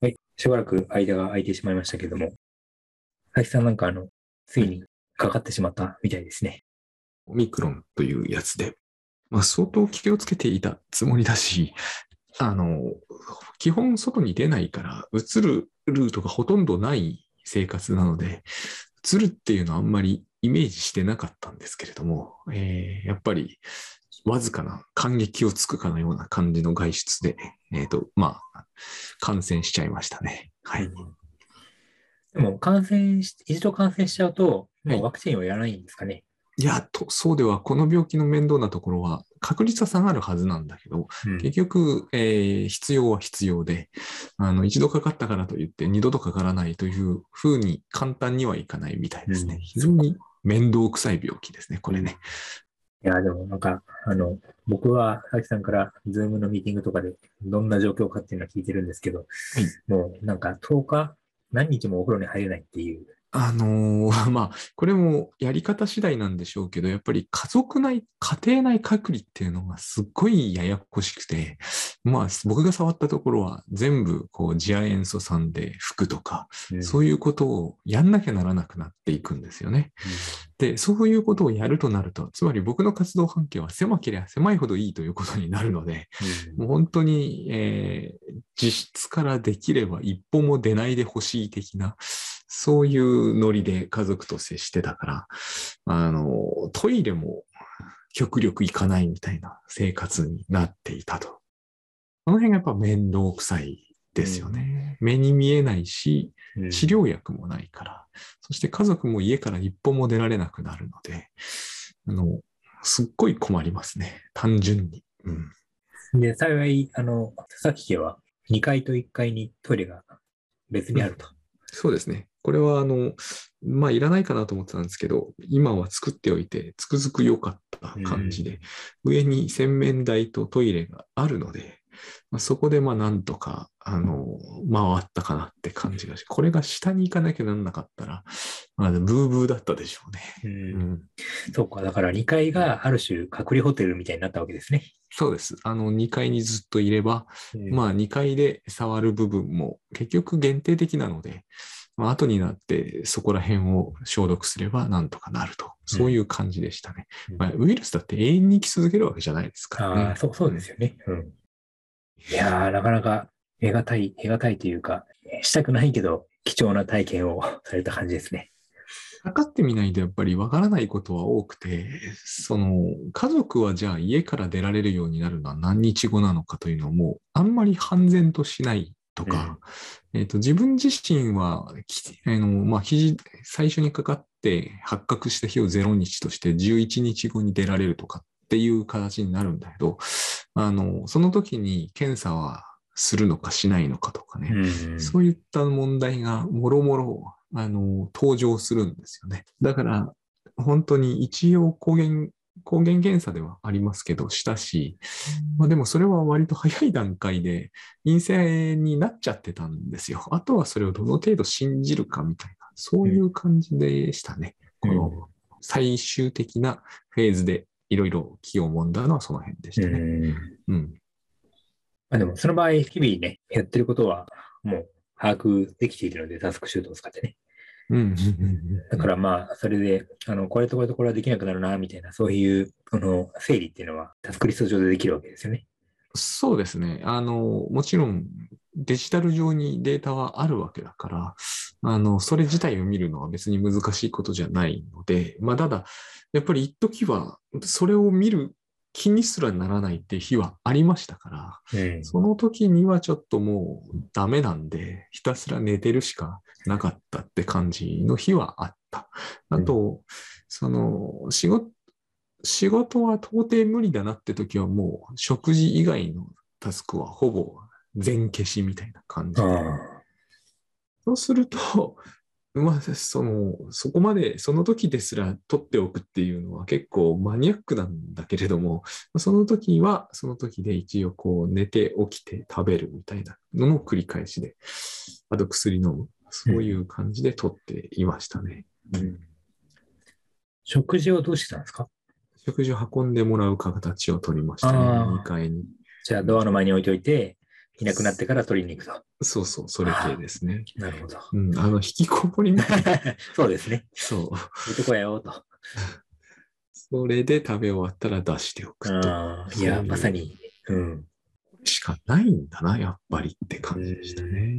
はい。しばらく間が空いてしまいましたけども、佐々木さんなんかあの、ついにかかってしまったみたいですね。オミクロンというやつで、まあ、相当気をつけていたつもりだし、あの、基本外に出ないから、移るルートがほとんどない生活なので、移るっていうのはあんまりイメージしてなかったんですけれども、えー、やっぱりわずかな感激をつくかのような感じの外出で、えっ、ー、と、まあ、感染しちゃいましたね。はい。でも、感染し、一度感染しちゃうと、もうワクチンをやらないんですかね？いや、と、そうでは、この病気の面倒なところは、確率は下がるはずなんだけど、うん、結局、えー、必要は必要で、あの、一度かかったからといって、二度とかからないというふうに簡単にはいかないみたいですね。うん、非常に面倒くさい病気ですね、これね。いや、でもなんか、あの、僕は、佐々木さんから、ズームのミーティングとかで、どんな状況かっていうのは聞いてるんですけど、はい、もうなんか10日、何日もお風呂に入れないっていうあのー、まあ、これもやり方次第なんでしょうけど、やっぱり家族内、家庭内隔離っていうのがすっごいややこしくて、まあ、僕が触ったところは全部、こう、次亜塩素酸で服とか、うん、そういうことをやんなきゃならなくなっていくんですよね。うん、で、そういうことをやるとなると、つまり僕の活動半径は狭ければ狭いほどいいということになるので、うん、もう本当に、えー、実質からできれば一歩も出ないでほしい的な、そういうノリで家族と接してたから、あの、トイレも極力行かないみたいな生活になっていたと。この辺がやっぱ面倒くさいですよね。うん、目に見えないし、治療薬もないから、うん、そして家族も家から一歩も出られなくなるので、あの、すっごい困りますね。単純に。うん、で、幸い、あの、佐々木家は2階と1階にトイレが別にあると。そうですね。これは、あの、まあ、いらないかなと思ってたんですけど、今は作っておいて、つくづく良かった感じで、うん、上に洗面台とトイレがあるので、まあ、そこでまあなんとか、あの、回ったかなって感じがし、これが下に行かなきゃなんなかったら、まあ、ブーブーだったでしょうね。うん、うん、そうか、だから2階がある種隔離ホテルみたいになったわけですね。そうです。あの、2階にずっといれば、うん、まあ2階で触る部分も結局限定的なので、まあ、後になってそこら辺を消毒すればなんとかなると。そういう感じでしたね。うん、まあ、ウイルスだって永遠に生き続けるわけじゃないですからね。あそうそうですよね。うん、いやー、なかなか得難い、得難いというか、したくないけど貴重な体験をされた感じですね。測ってみないとやっぱりわからないことは多くて、その家族はじゃあ家から出られるようになるのは何日後なのかというのもあんまり判然としないとか、えっ、と、自分自身は、あの、まあ、肘、最初にかかって発覚した日を0日として11日後に出られるとかっていう形になるんだけど、あの、その時に検査はするのかしないのかとかね、うん、そういった問題がもろもろ、あの、登場するんですよね。だから、本当に一応抗原抗原検査ではありますけど、したし、まあでもそれは割と早い段階で陰性になっちゃってたんですよ。あとはそれをどの程度信じるかみたいな、そういう感じでしたね。この最終的なフェーズでいろいろ気をもんだのはその辺でしたね。うん。まあでもその場合、日々ね、やってることはもう把握できているので、タスクシュートを使ってね。うん、だからまあ、それで、あの、これとこれとこれはできなくなるな、みたいな、そういう、この、整理っていうのは、タスクリスト上でできるわけですよね。そうですね。あの、もちろん、デジタル上にデータはあるわけだから、あの、それ自体を見るのは別に難しいことじゃないので、まあ、ただ、やっぱり一時は、それを見る気にすらならないって日はありましたから、うん、その時にはちょっともうダメなんで、ひたすら寝てるしかなかったって感じの日はあった。あと、うん、その仕事、仕事は到底無理だなって時はもう食事以外のタスクはほぼ全消しみたいな感じで。そうすると、まあ、その、そこまで、その時ですら取っておくっていうのは結構マニアックなんだけれども、その時は、その時で一応こう寝て起きて食べるみたいなのの繰り返しで、あと薬飲む、そういう感じで取っていましたね。うん、食事をどうしてたんですか？食事を運んでもらう形を取りましたね、2階に。じゃあドアの前に置いておいて、いなくなってから取りに行くと。そうそう、それ系ですね。なるほど。うん、あの、引きこもりみたいな。そうですね。そう。そういうとこやよと。それで食べ終わったら出しておくと。いや、まさに。うん。しかないんだな、やっぱりって感じでしたね。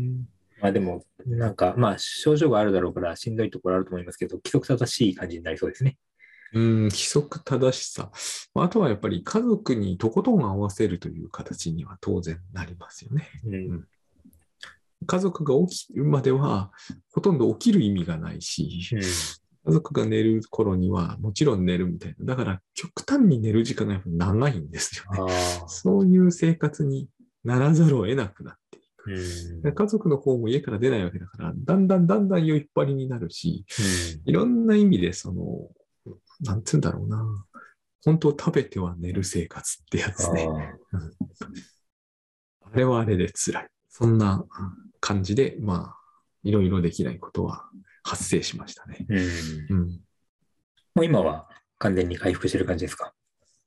まあでも、なんか、まあ症状があるだろうからしんどいところあると思いますけど、規則正しい感じになりそうですね。うん、規則正しさ。あとはやっぱり家族にとことん合わせるという形には当然なりますよね。うん、家族が起きるまではほとんど起きる意味がないし、うん、家族が寝る頃にはもちろん寝るみたいな。だから極端に寝る時間がやっぱ長いんですよね。そういう生活にならざるを得なくなっ。家族の方も家から出ないわけだから、だんだんだんだん酔いっぱりになるし、いろんな意味でその、なんつうんだろうな。本当食べては寝る生活ってやつね。あれはあれで辛い。そんな感じで、まあ、いろいろできないことは発生しましたね。うん。うん、もう今は完全に回復してる感じですか？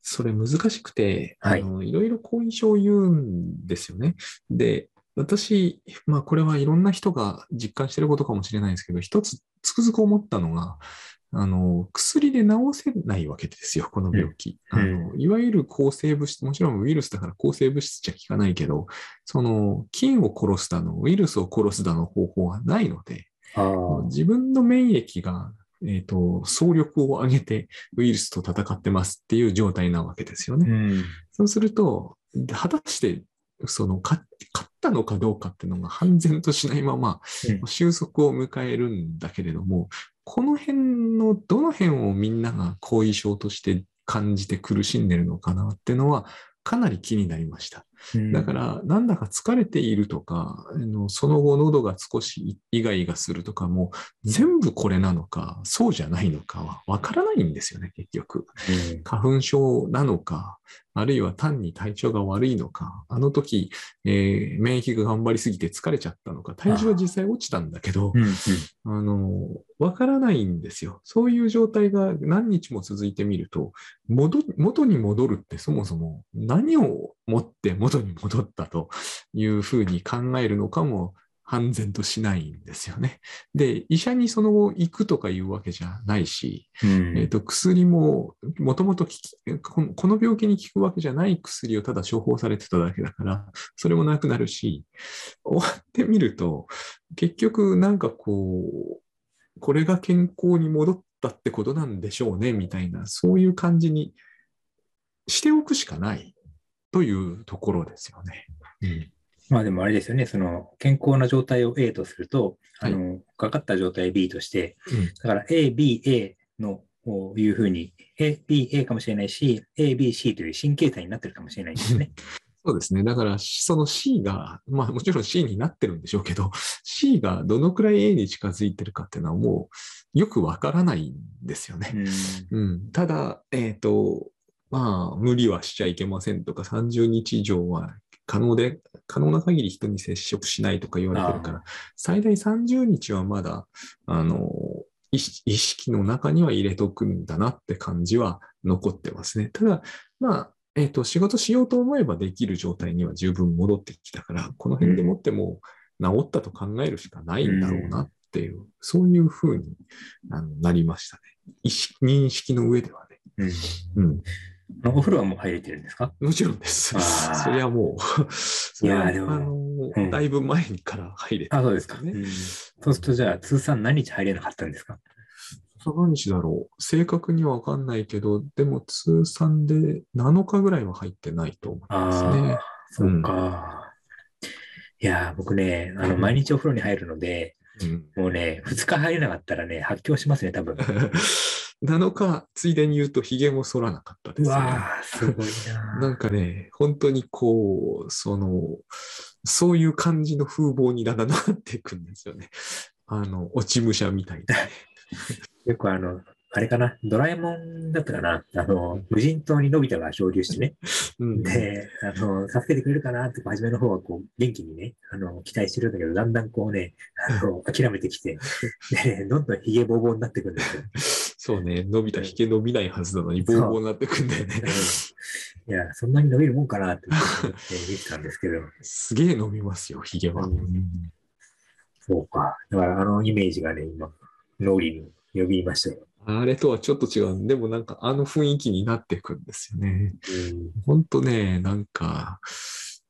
それ難しくて、はい、あのいろいろ後遺症を言うんですよね。で、私、まあこれはいろんな人が実感してることかもしれないですけど、一つつくづく思ったのが、あの、薬で治せないわけですよ、この病気。うん、あのいわゆる抗生物質、もちろんウイルスだから抗生物質じゃ効かないけど、その、菌を殺すだの、ウイルスを殺すだの方法はないので、自分の免疫が、えっ、ー、と、総力を上げてウイルスと戦ってますっていう状態なわけですよね。うん、そうすると、果たしてその勝ったのかどうかっていうのが判然としないまま収束を迎えるんだけれども、この辺のどの辺をみんなが後遺症として感じて苦しんでるのかなっていうのはかなり気になりました。だから、なんだか疲れているとか、その後喉が少しイガイガするとかも、全部これなのか、そうじゃないのかはわからないんですよね、結局。花粉症なのか、あるいは単に体調が悪いのか、あの時、えー、免疫が頑張りすぎて疲れちゃったのか、体重は実際落ちたんだけど、あの、わからないんですよ。そういう状態が何日も続いてみると、元に戻るってそもそも何をもって元に戻ったというふうに考えるのかも判然としないんですよね。で、医者にその後行くとかいうわけじゃないし、うん、えーと、薬ももともとこの病気に効くわけじゃない薬をただ処方されてただけだから、それもなくなるし、終わってみると、結局なんかこう、これが健康に戻ったってことなんでしょうね、みたいな、そういう感じにしておくしかないというところですよね。うんまあでもあれですよね、その健康な状態を A とすると、はい、あのかかった状態 B として、うん、だから A、B、A のいうふうに A、B、A かもしれないし、A、B、C という神経体になってるかもしれないですね。そうですね。だから、その C が、まあもちろん C になってるんでしょうけど、C がどのくらい A に近づいてるかっていうのはもうよくわからないんですよね。うん、うん、ただ、えっ、ー、と、まあ、無理はしちゃいけませんとか、30日以上は可能で、可能な限り人に接触しないとか言われてるから、最大30日はまだ、あの、意識の中には入れとくんだなって感じは残ってますね。ただ、まあ、えっ、ー、と、仕事しようと思えばできる状態には十分戻ってきたから、この辺でもっても治ったと考えるしかないんだろうなっていう、うん、そういうふうにあのなりましたね。意識認識の上ではね。うん、うんお風呂はもう入れてるんですか？もちろんです。それはもう、いやでも、あの、うん、だいぶ前から入れて、ね、あ、そうですか。ね、うん、そうすると、じゃあ、通算何日入れなかったんですか？何日だろう正確にはわかんないけど、でも通算で7日ぐらいは入ってないと思いますね。そうか。うん、いや、僕ね、あの、毎日お風呂に入るので、もうね、2日入れなかったらね、発狂しますね、多分。7日、ついでに言うと、髭も剃らなかったですね。わあ、すごいな。なんかね、本当にこう、その、そういう感じの風貌にだんだんなっていくんですよね。あの、落ち武者みたいな。よくあの、あれかな、ドラえもんだったかな、あの、無人島にのび太が漂流してね、うん、で、あの、助けてくれるかなって、初めの方はこう、元気にね、あの、期待してるんだけど、だんだんこうね、あの、諦めてきて、で、どんどんヒゲボーボーになってくるんですよ。そうね、伸びたひげ伸びないはずなのに、ボーボーになってくんだよね。いや、そんなに伸びるもんかなって 思ってたんですけど。すげえ伸びますよ、ひげは。そうか。だから、あのイメージがね、今、脳裏に呼びましたよ。あれとはちょっと違う。でもなんかあの雰囲気になってくんですよね。ほんとね、なんか、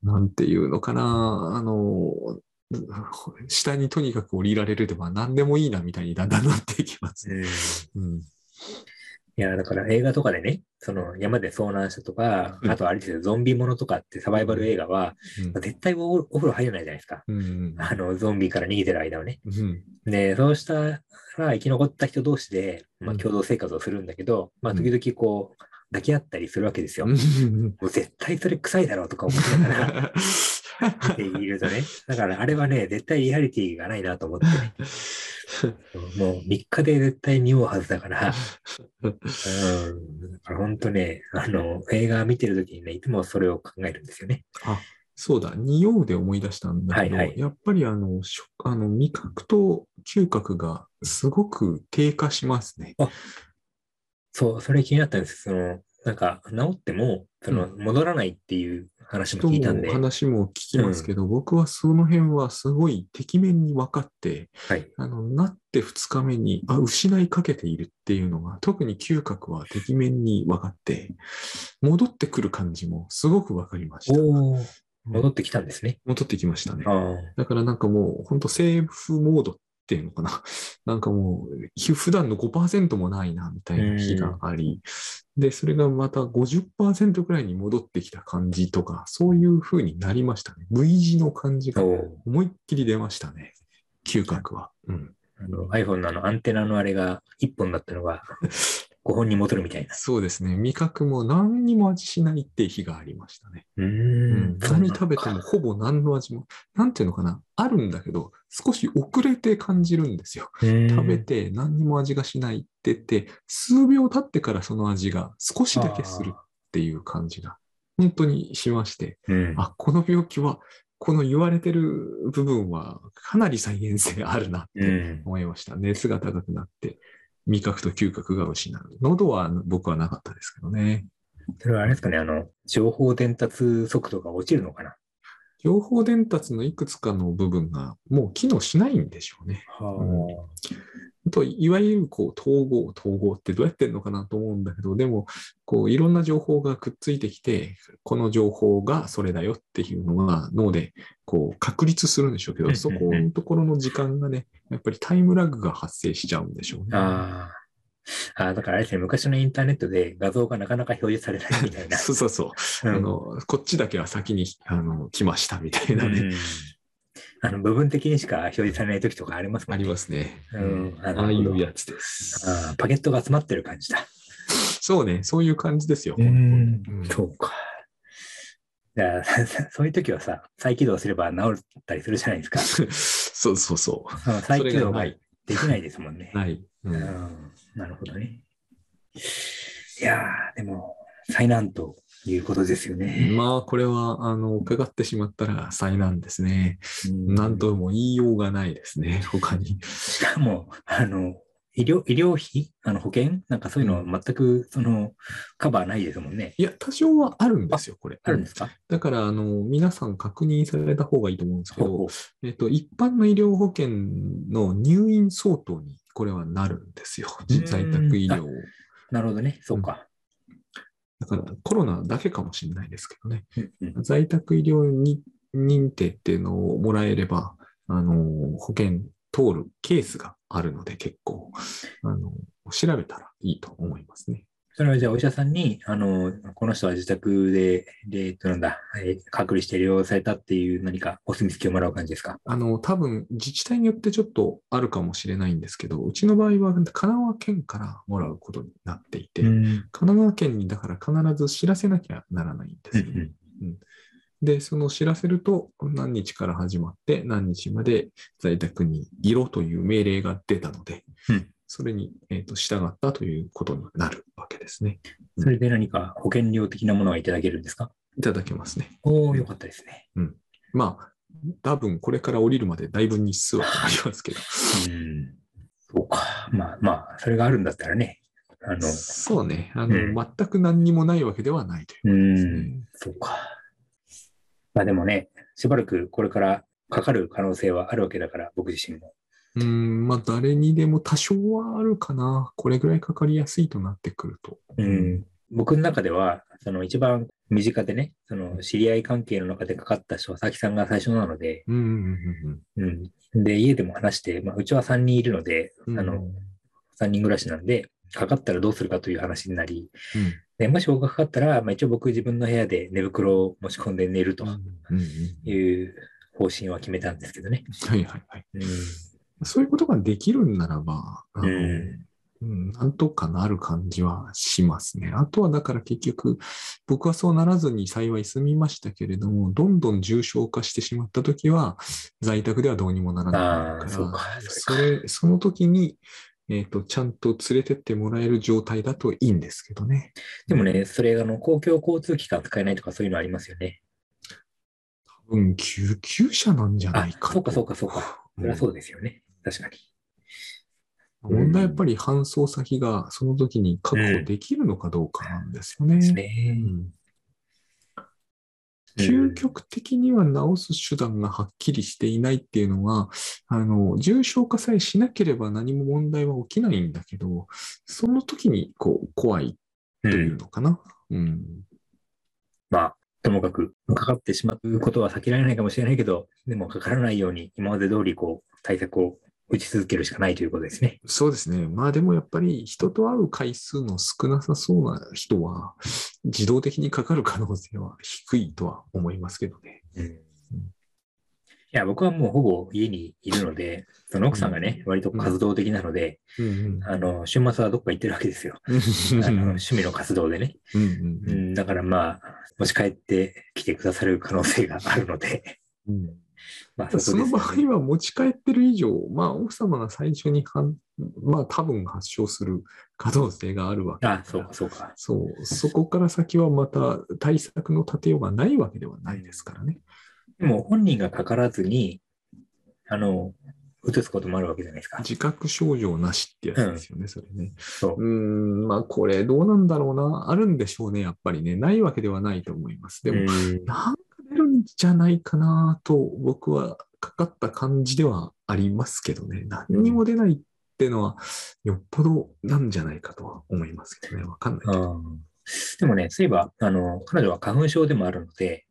なんていうのかな、あの、下にとにかく降りられるでは何でもいいなみたいにだんだんなっていきます。うん、いや、だから映画とかでね、その山で遭難したとか、あとあれですよ、ゾンビものとかってサバイバル映画は、うん、絶対お風呂入らないじゃないですか。うん、あの、ゾンビから逃げてる間はね。で、そうしたら生き残った人同士で、まあ、共同生活をするんだけど、まあ、時々こう、抱き合ったりするわけですよ。もう絶対それ臭いだろうとか思ってながら 見ているとね。だからあれはね、絶対リアリティがないなと思ってね。もう3日で絶対匂うはずだから、うん、だから本当ね、あの、映画見てるときにね、いつもそれを考えるんですよね。あ、そうだ、匂うで思い出したんだけど、はいはい、やっぱりあの、あの味覚と嗅覚がすごく低下しますね。あそう、それ気になったんです。その、なんか、治っても、その、戻らないっていう話も聞いたんで。話も聞きますけど、うん、僕はその辺はすごいてきめんに分かって、はい、あの、なって2日目に、あ、失いかけているっていうのが、特に嗅覚はてきめんに分かって、戻ってくる感じもすごく分かりました。戻ってきたんですね。戻ってきましたね。だからなんかもう、本当セーフモードっていうのかな。なんかもう、普段の5%もないな、みたいな日があり、で、それがまた50%くらいに戻ってきた感じとか、そういう風になりましたね。V 字の感じが思いっきり出ましたね。嗅覚は。うん。あの iPhone のあのアンテナのあれが1本だったのが 5本に戻るみたいな。そうですね。味覚も何にも味しないって日がありましたね。うん。何食べてもほぼ何の味も、なんていうのかな。あるんだけど、少し遅れて感じるんですよ。食べて何にも味がしないって言って、数秒経ってからその味が少しだけするっていう感じが、本当にしまして、うん、あ、この病気はこの言われてる部分はかなり再現性あるなって思いました。うん、熱が高くなって、味覚と嗅覚が失う。喉は僕はなかったですけどね。それはあれですかね、あの、情報伝達速度が落ちるのかな？情報伝達のいくつかの部分がもう機能しないんでしょうね。はあ、といわゆるこう統合、統合ってどうやってんのかなと思うんだけど、でもこういろんな情報がくっついてきて、この情報がそれだよっていうのが脳でこう確立するんでしょうけど、そこのところの時間がね、やっぱりタイムラグが発生しちゃうんでしょうね。ああだからあれですね、昔のインターネットで画像がなかなか表示されないみたいな。そうそうそう、うん、あの。こっちだけは先にあの来ましたみたいなね。あの部分的にしか表示されない時とかありますもんね。ありますね。うん、ああいうやつですあ。パケットが集まってる感じだ。そうね、そういう感じですよ。うん、そうか。じゃあ、そういう時はさ、再起動すれば治ったりするじゃないですか。そうそうそう。再起動ができないですもんね。ない。うん、なるほどね。いやー、でも、災難ということですよね。まあ、これは、あの、伺ってしまったら災難ですね。何とも言いようがないですね、他に。しかも、あの、医療医療費？あの保険？なんかそういうのは全くそのカバーないですもんね。いや、多少はあるんですよ、これ。あるんですか？だから、あの、皆さん確認された方がいいと思うんですけど、えっと、一般の医療保険の入院相当にこれはなるんですよ。在宅医療。なるほどね、そうか。だからコロナだけかもしれないですけどね。在宅医療に認定っていうのをもらえれば、あの、保険通るケースがあるので結構、あの、調べたらいいと思いますね。それはじゃあお医者さんに、あの、この人は自宅で、で、なんだ、え隔離して療養されたっていう何かお墨付きをもらう感じですか？あの、多分自治体によってちょっとあるかもしれないんですけど、うちの場合は神奈川県からもらうことになっていて、神奈川県にだから必ず知らせなきゃならないんですよね。うん、で、その知らせると何日から始まって何日まで在宅にいろという命令が出たので、うんそれに、えーと、従ったということになるわけですね。それで何か保険料的なものはいただけるんですか？いただけますね。おお、よかったですね。うん。まあ、多分これから降りるまでだいぶ日数はかかりますけど。うん。そうか。まあまあ、それがあるんだったらね、あの、そうね。あの、うん、全く何にもないわけではないということですね。うん、そうか。まあでもね、しばらくこれからかかる可能性はあるわけだから、僕自身も。うん、まあ誰にでも多少はあるかな。これぐらいかかりやすいとなってくると。うん。僕の中では、その一番身近でね、その知り合い関係の中でかかった人は、佐々木さんが最初なので、うん。で、家でも話して、まあ、うちは3人いるので、うん、あの、3人暮らしなんで、かかったらどうするかという話になり、うん、でもし僕がかかったら、まあ、一応僕自分の部屋で寝袋を持ち込んで寝るという方針は決めたんですけどね。はいはいはい。うん、そういうことができるんならば、あの、うんうん、なんとかなる感じはしますね。あとはだから結局、僕はそうならずに幸い済みましたけれども、どんどん重症化してしまったときは、在宅ではどうにもならないから、そそれ、その時に、えっ、ー、と、ちゃんと連れてってもらえる状態だといいんですけどね。でもね、それ、あの、公共交通機関使えないとかそういうのありますよね。多分、救急車なんじゃないかそうか、そうか、そうか。そりゃそうですよね。確かに。問題はやっぱり搬送先がその時に確保できるのかどうかなんですよね。究極的には治す手段がはっきりしていないっていうのは、あの、重症化さえしなければ何も問題は起きないんだけど、その時にこう怖いというのかな。うん。うん、まあ、ともかくかかってしまうことは避けられないかもしれないけど、でもかからないように今まで通りこう対策を打ち続けるしかないということですね。そうですね。まあでもやっぱり人と会う回数の少なさそうな人は自動的にかかる可能性は低いとは思いますけどね。うん、いや、僕はもうほぼ家にいるので、その奥さんがね、うん、割と活動的なので、うん、あの、週末はどっか行ってるわけですよ。あの趣味の活動でね。うんだからまあ、持ち帰ってきてくださる可能性があるので、うんまあそね、その場合は持ち帰ってる以上、まあ、奥様が最初にはん、まあ、多分発症する可能性があるわけあそうか、そうか。そう、そこから先はまた対策の立てようがないわけではないですからね。でも、本人がかからずに、あの、移すこともあるわけじゃないですか。自覚症状なしってやつですよね、うん、それね。そう。うん、まあ、これどうなんだろうな。あるんでしょうね、やっぱりね。ないわけではないと思います。でも、なんんじゃないかなと僕はかかった感じではありますけどね。何にも出ないっていうのはよっぽどなんじゃないかとは思いますけどね。わかんないけど。でもね、そういえば、あの、彼女は花粉症でもあるので、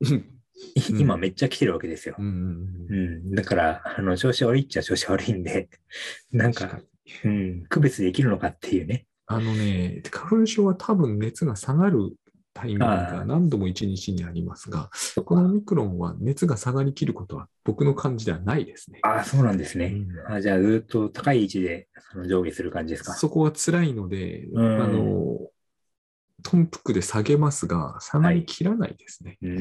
今めっちゃ来てるわけですよ。うん、だから、あの、調子悪いっちゃ調子悪いんで、なんか、うん、区別できるのかっていうね。あのね、花粉症は多分熱が下がるタイミングが何度も一日にありますが、このオミクロンは熱が下がりきることは僕の感じではないですね。ああ、そうなんですね。うん、あじゃあずっと高い位置でその上下する感じですか？そこは辛いので、あの、トンプクで下げますが、下がりきらないですね。はい、う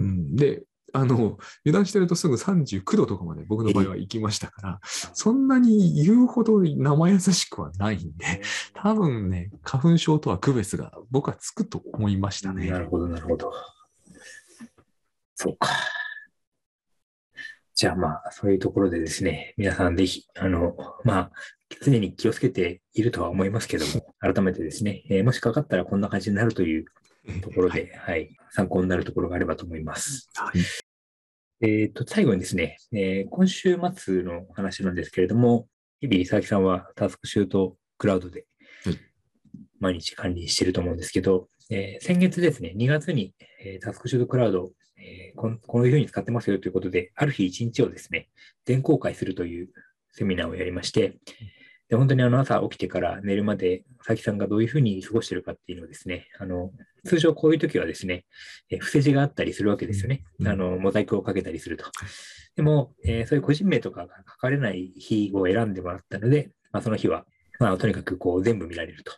ん、で、あの、油断してるとすぐ39度とかまで僕の場合は行きましたから、そんなに言うほど生優しくはないんで、多分ね、花粉症とは区別が僕はつくと思いましたね。なるほど、なるほど。そうか。じゃあまあ、そういうところでですね、皆さんぜひ、あの、まあ、常に気をつけているとは思いますけども、改めてですね、えー、もしかかったらこんな感じになるというところで、はい、はい、参考になるところがあればと思います。はい、えっ、と、最後にですね、えー、今週末の話なんですけれども、日々、佐々木さんはタスクシュートクラウドで毎日管理していると思うんですけど、えー、先月ですね、2月に、えー、タスクシュートクラウド、えーこ、こういうふうに使ってますよということで、ある日一日をですね、全公開するというセミナーをやりまして、で、本当にあの朝起きてから寝るまで、佐々木さんがどういうふうに過ごしているかっていうのをですね、あの、通常こういう時はですね、え伏せ字があったりするわけですよね。あの、モザイクをかけたりすると。でも、えー、そういう個人名とかが書かれない日を選んでもらったので、まあ、その日は、まあ、とにかくこう全部見られると。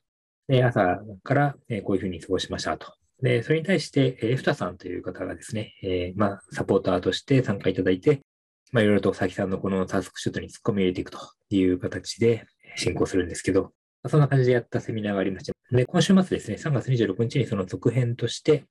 で、朝から、えこういうふうに過ごしましたと。で、それに対して、えー、エフタさんという方がですね、えー、まあ、サポーターとして参加いただいて、まあ、いろいろと佐々木さんのこのタスクシュートに突っ込み入れていくという形で、進行するんですけど、そんな感じでやったセミナーがありまして、で、今週末ですね、3月26日にその続編として、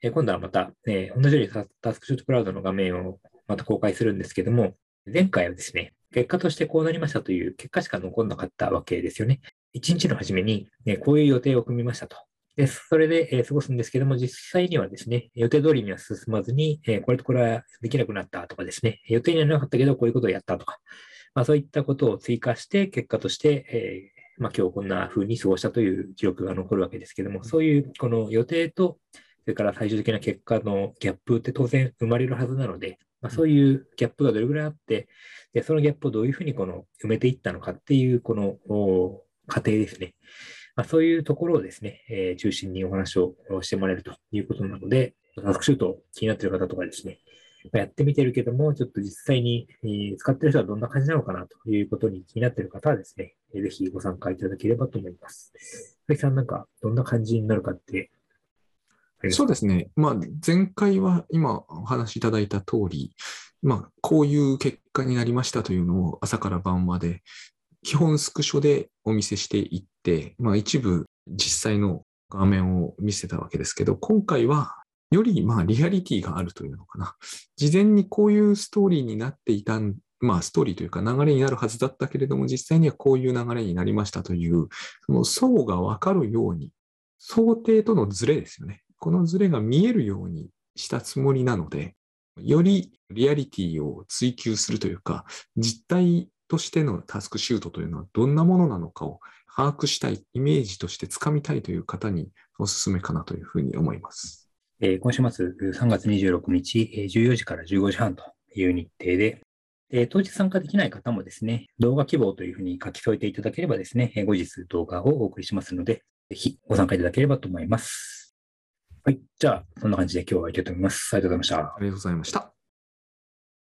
え今度はまた、え同じようにタスクシュートクラウドの画面をまた公開するんですけども、前回はですね、結果としてこうなりましたという結果しか残んなかったわけですよね。1日の初めに、ね、こういう予定を組みましたと。で、それで、え、過ごすんですけども、実際にはですね、予定通りには進まずに、え、これとこれはできなくなったとかですね、予定にはなかったけど、こういうことをやったとか、まあ、そういったことを追加して、結果として、えー、まあ、今日こんな風に過ごしたという記録が残るわけですけども、そういうこの予定と、それから最終的な結果のギャップって当然生まれるはずなので、まあ、そういうギャップがどれぐらいあって、でそのギャップをどういうふうにこの埋めていったのかっていうこの過程ですね。まあ、そういうところをですね、えー、中心にお話をしてもらえるということなので、タスクシュート気になっている方とかですね、やってみてるけども、ちょっと実際に、使ってる人はどんな感じなのかなということに気になってる方はですね、ぜひご参加いただければと思います。鈴木さん、なんかどんな感じになるかってそうですね。まあ、前回は今お話しいただいた通り、まあ、こういう結果になりましたというのを朝から晩まで基本スクショでお見せしていって、まあ、一部実際の画面を見せたわけですけど、今回はよりまあリアリティがあるというのかな。事前にこういうストーリーになっていたまあストーリーというか流れになるはずだったけれども、実際にはこういう流れになりましたという、その層がわかるように、想定とのズレですよね。このズレが見えるようにしたつもりなので、よりリアリティを追求するというか、実態としてのタスクシュートというのはどんなものなのかを把握したい、イメージとしてつかみたいという方にお勧めかなというふうに思います。えー、今週末3月26日、えー、14時から15時半という日程で、えー、当日参加できない方もですね、動画希望というふうに書き添えていただければですね、後日動画をお送りしますので、ぜひご参加いただければと思います。はい。じゃあ、そんな感じで今日は行きたいと思います。ありがとうございました。ありがとうございました。